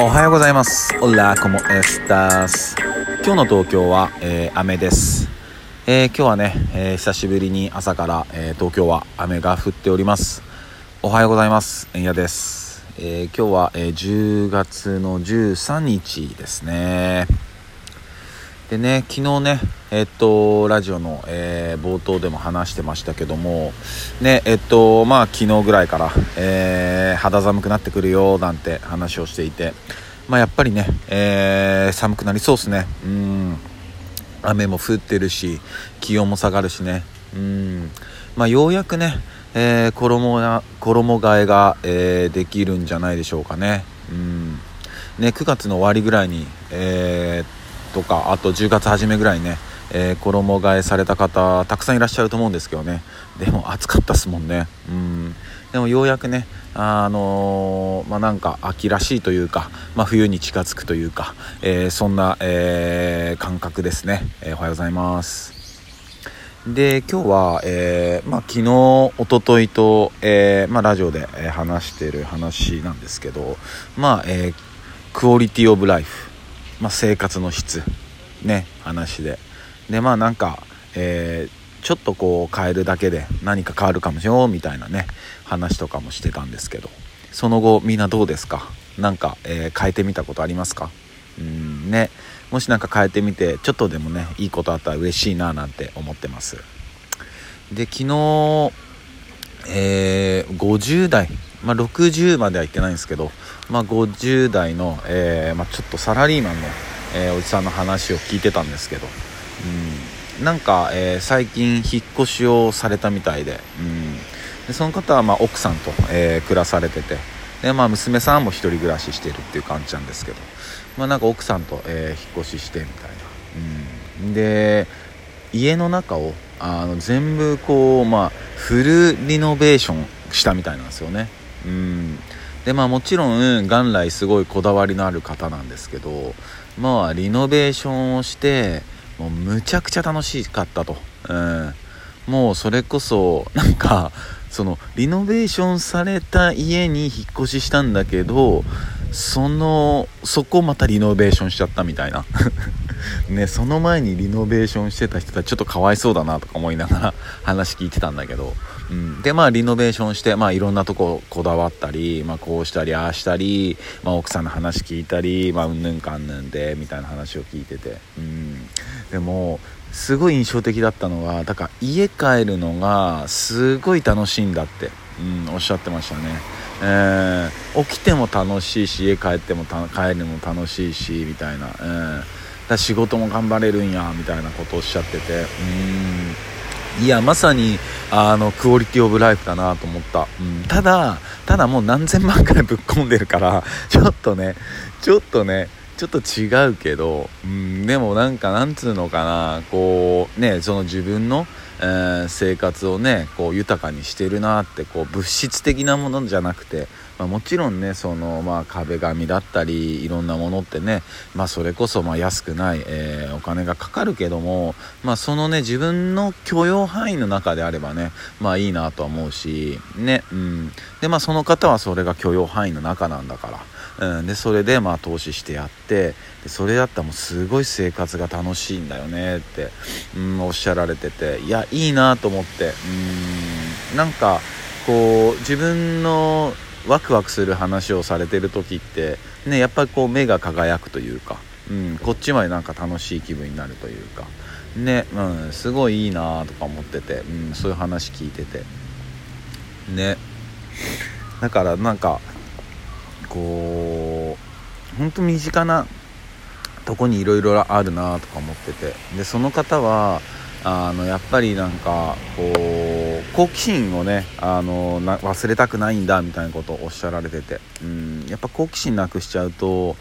おはようございます。オラコモエスタス。今日の東京は、えー、雨です。えー、今日はね、えー、久しぶりに朝から、え東京は雨が降っております。おはようございます。えんやです。え今日は、え10月の13日ですね。でね、昨日ね、えっと、ラジオの、えー、冒頭でも話してましたけども、ね、えっと、まあ、昨日ぐらいから、えー、肌寒くなってくるよ、なんて話をしていて、まあ、やっぱりね、えー、寒くなりそうですね。うん。雨も降ってるし、気温も下がるしね。うん。まあ、ようやくね、えー、衣が、衣替えが、えー、できるんじゃないでしょうかね。うん。ね、9月の終わりぐらいに、えー、とかあと10月初めぐらいね、えー、衣替えされた方たくさんいらっしゃると思うんですけどね。でも暑かったっすもんね。うん。でもようやくねあのー、まあ、なんか秋らしいというか、まあ、冬に近づくというか、えー、そんな、え、感覚ですね、えおはようございます。で今日は、えまあ、昨日おとといと、えまあ、ラジオで話してる話なんですけどまあ、えクオリティオブライフまあ、生活の質。ね話で。でまあなんか、えー、ちょっとこう変えるだけで何か変わるかもしれん。みたいなね話とかもしてたんですけど。その後みんなどうですか？何か、えー、変えてみたことありますか？うんね。もし何か変えてみてちょっとでもねいいことあったら嬉しいななんて思ってます。で昨日えー、50代まあ、60までは行ってないんですけど、まあ、50代の、えー、まあ、ちょっとサラリーマンの、えー、おじさんの話を聞いてたんですけど、うん、なんか、えー、最近引っ越しをされたみたいで,、うん、でその方はま奥さんと、え暮らされててで、まあ、娘さんも1人暮らししてるっていう感じなんですけど、まあ、なんか奥さんと、え引っ越ししてみたいな、うん、で家の中をあの全部こう、まあ、フルリノベーションしたみたいなんですよね。うん。でまあもちろん元来すごいこだわりのある方なんですけどまあリノベーションをしてもうむちゃくちゃ楽しかったと、うん、もうそれこそなんかそのリノベーションされた家に引っ越ししたんだけどそのそこまたリノベーションしちゃったみたいな。ねその前にリノベーションしてた人たちちょっとかわいそうだなとか思いながら話聞いてたんだけど、うん、でまあリノベーションしてまあいろんなとここだわったり、まあ、こうしたりああしたり、まあ、奥さんの話聞いたりまあうんぬんかんぬんでみたいな話を聞いてて、うん、でもすごい印象的だったのがだから家帰るのがすごい楽しいんだって、うん、おっしゃってましたね。えー、起きても楽しいし家帰っても帰るのも楽しいしみたいな、えー、だ仕事も頑張れるんやみたいなことをおっしゃってて。うん。いやまさにあのクオリティオブライフだなと思った、うん、ただただもう何千万回ぶっ込んでるから ちょっとねちょっとねちょっと違うけど、うん、でもなんかなんつうのかなこうねその自分のえー、生活をねこう豊かにしてるなってこう物質的なものじゃなくて、まあ、もちろんねその、まあ、壁紙だったりいろんなものってね、まあ、それこそま安くない、えー、お金がかかるけども、まあ、そのね自分の許容範囲の中であればねまあいいなとは思うしねうんでまあその方はそれが許容範囲の中なんだから。うん、でそれでまあ投資してやってでそれだったらもうすごい生活が楽しいんだよねって、うん、おっしゃられてていやいいなと思ってうんなんかこう自分のワクワクする話をされてる時ってねやっぱりこう目が輝くというか、うん、こっちまでなんか楽しい気分になるというかね、うん、すごいいいなとか思ってて、うん、そういう話聞いててね。だからなんかこう本当身近なとこにいろいろあるなとか思っててでその方はあのやっぱりなんかこう好奇心をねあのな忘れたくないんだみたいなことをおっしゃられてて、うん、やっぱ好奇心なくしちゃうと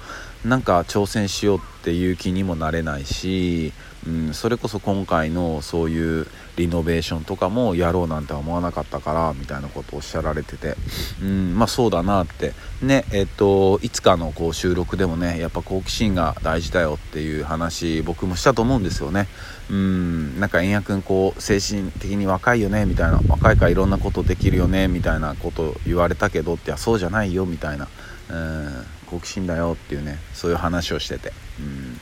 なんか挑戦しようっていう気にもなれないしうん、それこそ今回のそういうリノベーションとかもやろうなんて思わなかったからみたいなことをおっしゃられてて、うん、まあそうだなって。ねえっといつかのこう収録でもねやっぱ好奇心が大事だよっていう話僕もしたと思うんですよね。うんなんか円谷君こう精神的に若いよねみたいな若いからいろんなことできるよねみたいなこと言われたけどってそうじゃないよみたいな。うん好奇心だよっていうねそういう話をしてて、うん、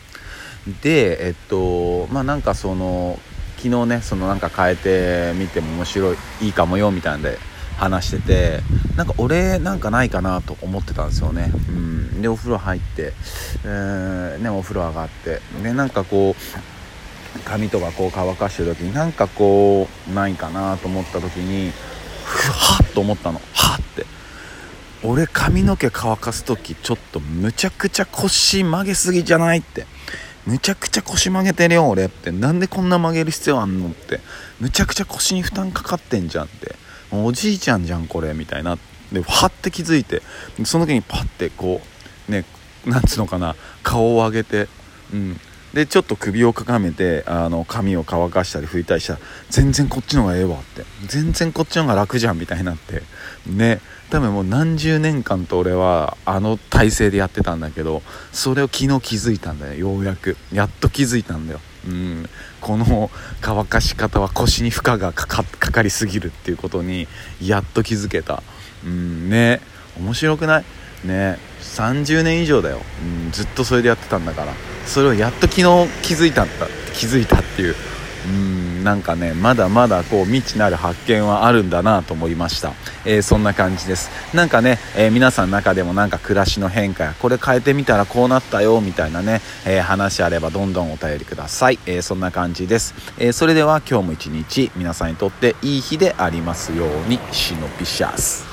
でえっとまあなんかその昨日ねそのなんか変えてみても面白いいいかもよみたいなんで話しててなんか俺なんかないかなと思ってたんですよね、うん、でお風呂入って、えー、ね、お風呂上がってでなんかこう髪とかこう乾かしてる時になんかこうないかなと思った時にふはっと思ったの。はって。俺髪の毛乾かす時ちょっとむちゃくちゃ腰曲げすぎじゃないって。むちゃくちゃ腰曲げてるよ俺って。なんでこんな曲げる必要あんのって。むちゃくちゃ腰に負担かかってんじゃんって。おじいちゃんじゃんこれみたいな。ではって気づいて。その時にパッてこうねなんつうのかな。顔を上げて。うん。でちょっと首をかがめてあの髪を乾かしたり拭いたりしたら全然こっちの方がええわって。全然こっちの方が楽じゃんみたいになって。ね。多分もう何十年間と俺はあの体勢でやってたんだけどそれを昨日気づいたんだよ。ようやく。やっと気づいたんだよ。うん。この乾かし方は腰に負荷がかかりすぎるっていうことにやっと気づけた。うん。ね。面白くない？ね30年以上だよ、うん、ずっとそれでやってたんだから。それをやっと昨日気づいたんだ。気づいたっていう。うんなんかねまだまだこう未知なる発見はあるんだなと思いました、えー、そんな感じです。なんかね、えー、皆さんの中でもなんか暮らしの変化やこれ変えてみたらこうなったよみたいなね、えー、話あればどんどんお便りください、えそんな感じです、えそれでは今日も一日皆さんにとっていい日でありますようにシノピシャス。